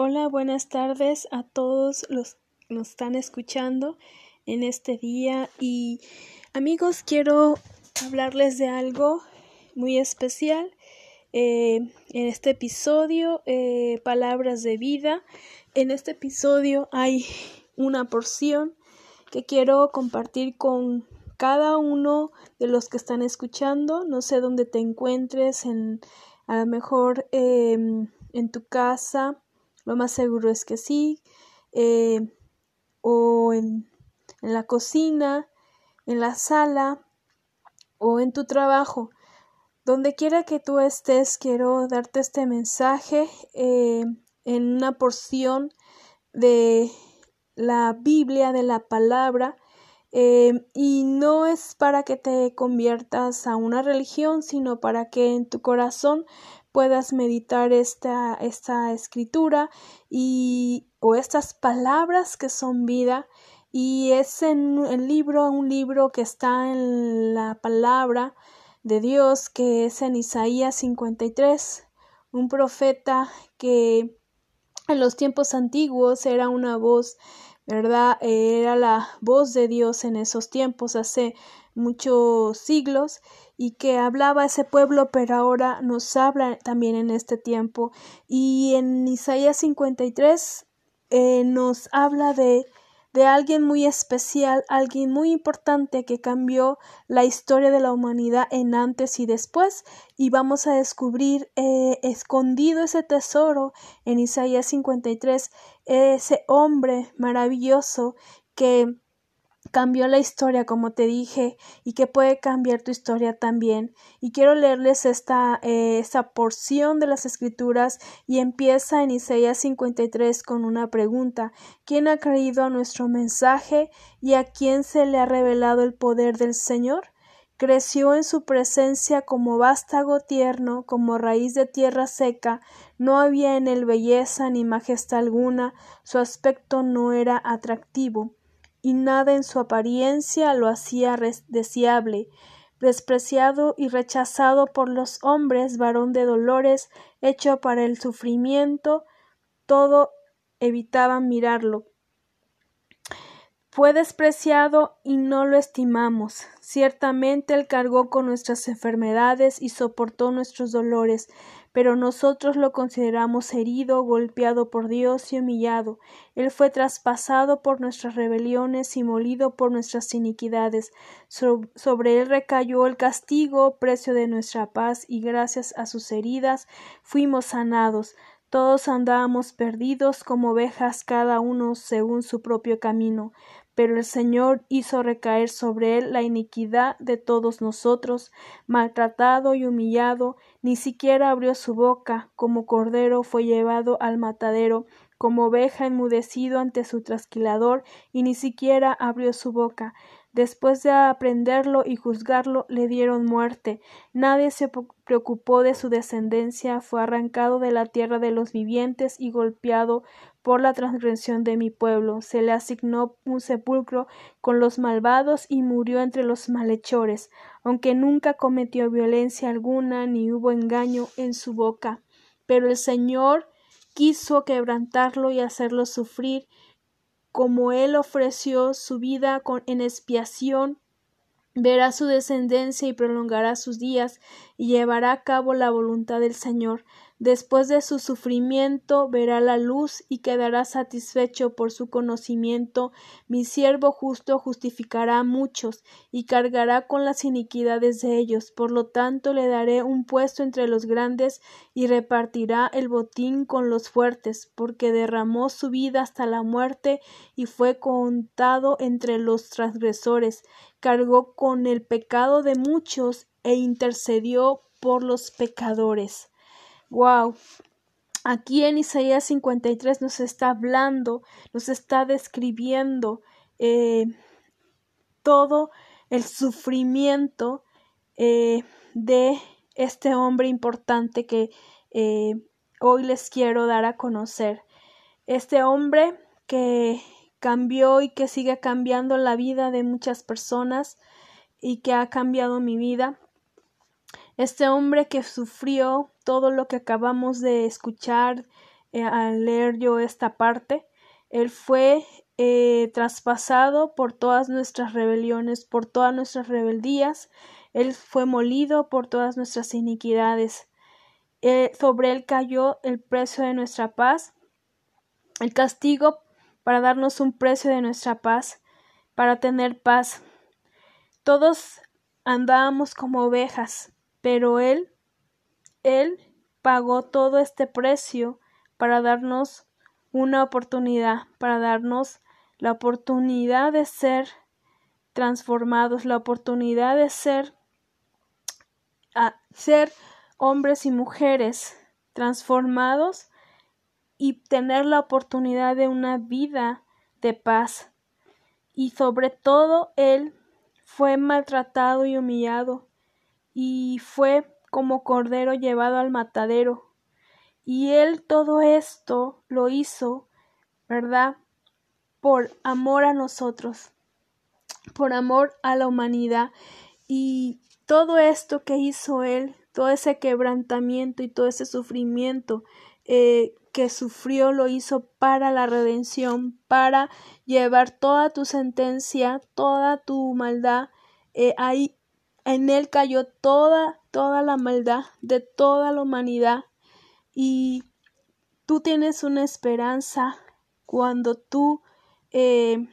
Hola, buenas tardes a todos los que nos están escuchando en este día. Y amigos quiero hablarles de algo muy especial eh, en este episodio eh, palabras de vida. En este episodio hay una porción que quiero compartir con cada uno de los que están escuchando. No sé dónde te encuentres en a lo mejor em, en tu casa lo más seguro es que sí. Eh, o en, la cocina, en la sala o en tu trabajo. Donde quiera que tú estés, quiero darte este mensaje eh, en una porción de la Biblia, de la palabra, eh, y no es para que te conviertas a una religión, sino para que en tu corazón puedas meditar esta, esta escritura y o estas palabras que son vida y es en el libro un libro que está en la palabra de Dios que es en Isaías 53 un profeta que en los tiempos antiguos era una voz verdad era la voz de Dios en esos tiempos hace muchos siglos y que hablaba ese pueblo, pero ahora nos habla también en este tiempo. Y en Isaías 53 eh, nos habla de, de alguien muy especial, alguien muy importante que cambió la historia de la humanidad en antes y después. Y vamos a descubrir eh, escondido ese tesoro en Isaías 53, ese hombre maravilloso que cambió la historia, como te dije, y que puede cambiar tu historia también. Y quiero leerles esta, eh, esta porción de las escrituras y empieza en Isaías 53 con una pregunta. ¿Quién ha creído a nuestro mensaje y a quién se le ha revelado el poder del Señor? creció en su presencia como vástago tierno, como raíz de tierra seca, no había en él belleza ni majestad alguna, su aspecto no era atractivo y nada en su apariencia lo hacía deseable. Despreciado y rechazado por los hombres, varón de dolores, hecho para el sufrimiento, todo evitaba mirarlo. Fue despreciado y no lo estimamos. Ciertamente él cargó con nuestras enfermedades y soportó nuestros dolores, pero nosotros lo consideramos herido, golpeado por Dios y humillado. Él fue traspasado por nuestras rebeliones y molido por nuestras iniquidades. sobre él recayó el castigo, precio de nuestra paz, y gracias a sus heridas fuimos sanados. Todos andábamos perdidos como ovejas cada uno según su propio camino pero el Señor hizo recaer sobre él la iniquidad de todos nosotros, maltratado y humillado, ni siquiera abrió su boca, como cordero fue llevado al matadero, como oveja enmudecido ante su trasquilador, y ni siquiera abrió su boca. Después de aprenderlo y juzgarlo, le dieron muerte. Nadie se preocupó de su descendencia, fue arrancado de la tierra de los vivientes y golpeado por la transgresión de mi pueblo. Se le asignó un sepulcro con los malvados y murió entre los malhechores, aunque nunca cometió violencia alguna ni hubo engaño en su boca. Pero el Señor quiso quebrantarlo y hacerlo sufrir como él ofreció su vida en expiación, verá su descendencia y prolongará sus días y llevará a cabo la voluntad del Señor. Después de su sufrimiento verá la luz y quedará satisfecho por su conocimiento. Mi siervo justo justificará a muchos y cargará con las iniquidades de ellos. Por lo tanto le daré un puesto entre los grandes y repartirá el botín con los fuertes, porque derramó su vida hasta la muerte y fue contado entre los transgresores. Cargó con el pecado de muchos e intercedió por los pecadores. Wow. Aquí en Isaías 53 nos está hablando, nos está describiendo eh, todo el sufrimiento eh, de este hombre importante que eh, hoy les quiero dar a conocer. Este hombre que cambió y que sigue cambiando la vida de muchas personas y que ha cambiado mi vida. Este hombre que sufrió todo lo que acabamos de escuchar eh, al leer yo esta parte. Él fue eh, traspasado por todas nuestras rebeliones, por todas nuestras rebeldías. Él fue molido por todas nuestras iniquidades. Eh, sobre él cayó el precio de nuestra paz, el castigo para darnos un precio de nuestra paz, para tener paz. Todos andábamos como ovejas, pero él, él pagó todo este precio para darnos una oportunidad, para darnos la oportunidad de ser transformados, la oportunidad de ser, a ser hombres y mujeres transformados y tener la oportunidad de una vida de paz. Y sobre todo Él fue maltratado y humillado, y fue como cordero llevado al matadero. Y Él todo esto lo hizo, ¿verdad? Por amor a nosotros, por amor a la humanidad. Y todo esto que hizo Él, todo ese quebrantamiento y todo ese sufrimiento eh, que sufrió lo hizo para la redención, para llevar toda tu sentencia, toda tu maldad. Eh, ahí en él cayó toda, toda la maldad de toda la humanidad. Y tú tienes una esperanza cuando tú eh,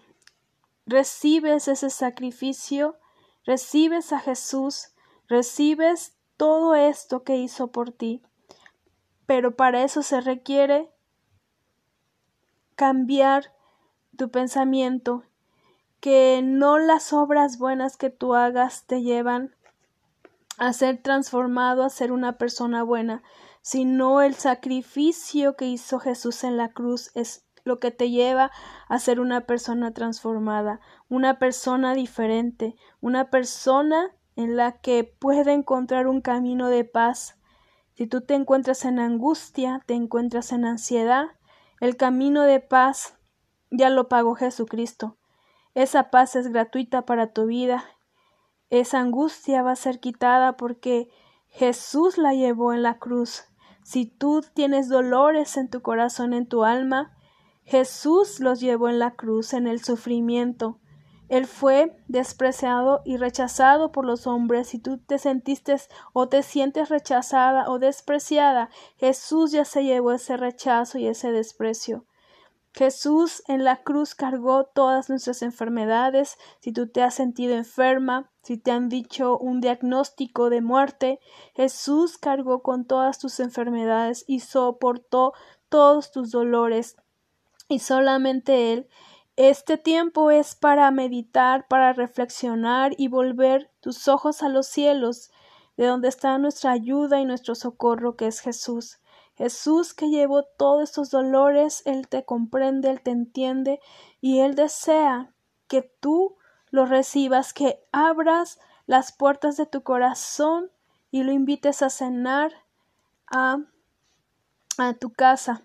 recibes ese sacrificio, recibes a Jesús, recibes todo esto que hizo por ti pero para eso se requiere cambiar tu pensamiento, que no las obras buenas que tú hagas te llevan a ser transformado a ser una persona buena, sino el sacrificio que hizo Jesús en la cruz es lo que te lleva a ser una persona transformada, una persona diferente, una persona en la que puede encontrar un camino de paz, si tú te encuentras en angustia, te encuentras en ansiedad, el camino de paz ya lo pagó Jesucristo. Esa paz es gratuita para tu vida. Esa angustia va a ser quitada porque Jesús la llevó en la cruz. Si tú tienes dolores en tu corazón, en tu alma, Jesús los llevó en la cruz, en el sufrimiento. Él fue despreciado y rechazado por los hombres. Si tú te sentiste o te sientes rechazada o despreciada, Jesús ya se llevó ese rechazo y ese desprecio. Jesús en la cruz cargó todas nuestras enfermedades. Si tú te has sentido enferma, si te han dicho un diagnóstico de muerte, Jesús cargó con todas tus enfermedades y soportó todos tus dolores. Y solamente Él este tiempo es para meditar, para reflexionar y volver tus ojos a los cielos, de donde está nuestra ayuda y nuestro socorro, que es Jesús. Jesús que llevó todos estos dolores, Él te comprende, Él te entiende y Él desea que tú lo recibas, que abras las puertas de tu corazón y lo invites a cenar a, a tu casa,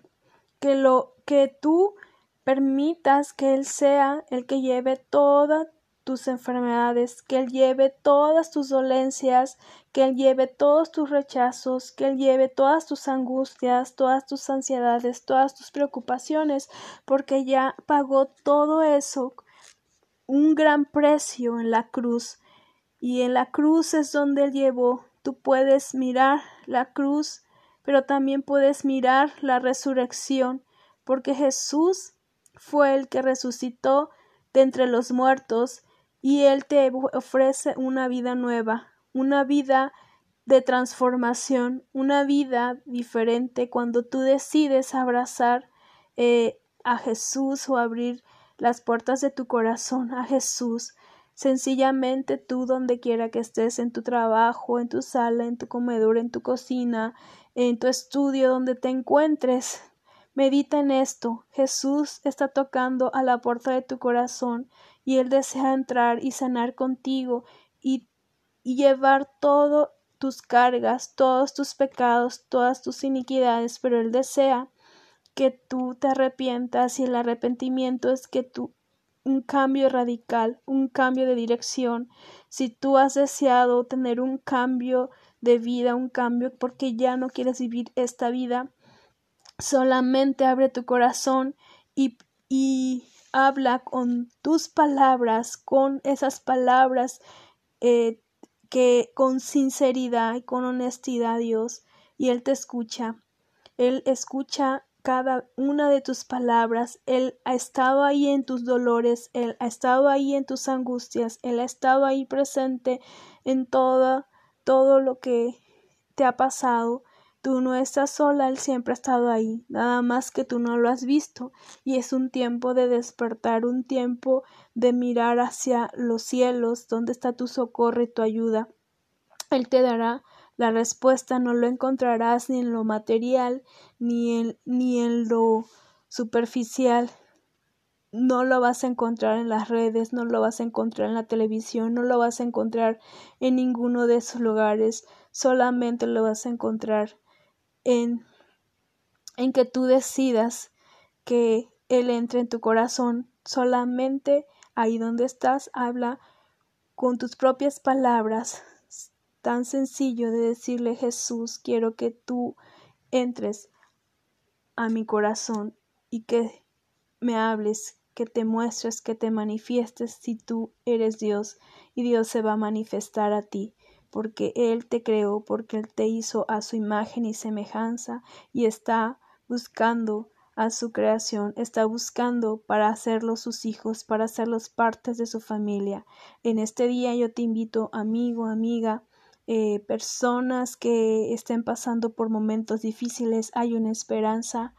que lo que tú permitas que Él sea el que lleve todas tus enfermedades, que Él lleve todas tus dolencias, que Él lleve todos tus rechazos, que Él lleve todas tus angustias, todas tus ansiedades, todas tus preocupaciones, porque ya pagó todo eso, un gran precio en la cruz. Y en la cruz es donde Él llevó. Tú puedes mirar la cruz, pero también puedes mirar la resurrección, porque Jesús fue el que resucitó de entre los muertos y Él te ofrece una vida nueva, una vida de transformación, una vida diferente cuando tú decides abrazar eh, a Jesús o abrir las puertas de tu corazón a Jesús. Sencillamente tú donde quiera que estés, en tu trabajo, en tu sala, en tu comedor, en tu cocina, en tu estudio, donde te encuentres, Medita en esto. Jesús está tocando a la puerta de tu corazón y Él desea entrar y sanar contigo y, llevar todas tus cargas, todos tus pecados, todas tus iniquidades, pero Él desea que tú te arrepientas y el arrepentimiento es que tú un cambio radical, un cambio de dirección. Si tú has deseado tener un cambio de vida, un cambio porque ya no quieres vivir esta vida, Solamente abre tu corazón y, y habla con tus palabras, con esas palabras eh, que con sinceridad y con honestidad, Dios, y Él te escucha. Él escucha cada una de tus palabras. Él ha estado ahí en tus dolores, Él ha estado ahí en tus angustias, Él ha estado ahí presente en todo, todo lo que te ha pasado. Tú no estás sola, Él siempre ha estado ahí, nada más que tú no lo has visto, y es un tiempo de despertar, un tiempo de mirar hacia los cielos, donde está tu socorro y tu ayuda. Él te dará la respuesta, no lo encontrarás ni en lo material, ni en, ni en lo superficial, no lo vas a encontrar en las redes, no lo vas a encontrar en la televisión, no lo vas a encontrar en ninguno de esos lugares, solamente lo vas a encontrar en, que tú decidas que Él entre en tu corazón. Solamente ahí donde estás, habla con tus propias palabras. Tan sencillo de decirle Jesús, quiero que tú entres a mi corazón y que me hables, que te muestres, que te manifiestes si tú eres Dios y Dios se va a manifestar a ti porque Él te creó, porque Él te hizo a su imagen y semejanza y está buscando a su creación, está buscando para hacerlos sus hijos, para hacerlos partes de su familia. En este día yo te invito, amigo, amiga, eh, personas que estén pasando por momentos difíciles, hay una esperanza.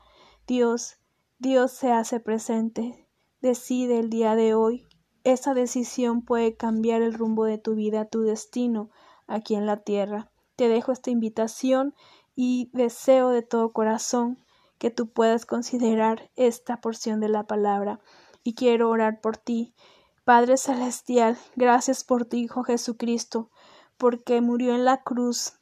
Dios, Dios se hace presente. Decide el día de hoy. Esa decisión puede cambiar el rumbo de tu vida, tu destino aquí en la tierra. Te dejo esta invitación y deseo de todo corazón que tú puedas considerar esta porción de la palabra. Y quiero orar por ti. Padre Celestial, gracias por tu Hijo Jesucristo, porque murió en la cruz,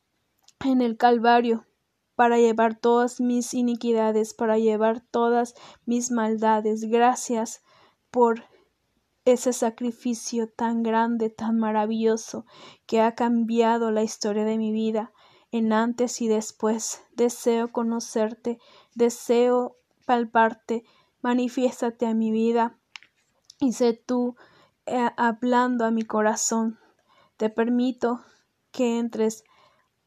en el Calvario, para llevar todas mis iniquidades, para llevar todas mis maldades. Gracias por ese sacrificio tan grande, tan maravilloso, que ha cambiado la historia de mi vida en antes y después. Deseo conocerte, deseo palparte, manifiéstate a mi vida y sé tú eh, hablando a mi corazón. Te permito que entres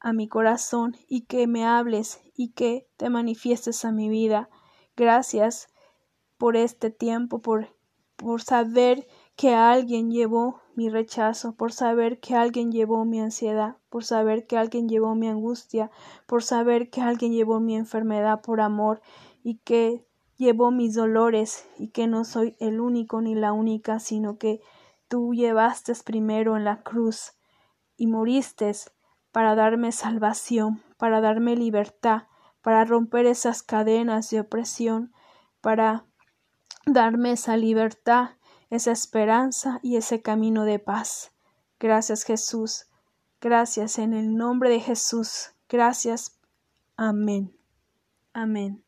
a mi corazón y que me hables y que te manifiestes a mi vida. Gracias por este tiempo, por por saber que alguien llevó mi rechazo, por saber que alguien llevó mi ansiedad, por saber que alguien llevó mi angustia, por saber que alguien llevó mi enfermedad por amor y que llevó mis dolores y que no soy el único ni la única, sino que tú llevaste primero en la cruz y moriste para darme salvación, para darme libertad, para romper esas cadenas de opresión, para darme esa libertad, esa esperanza y ese camino de paz. Gracias Jesús. Gracias en el nombre de Jesús. Gracias. Amén. Amén.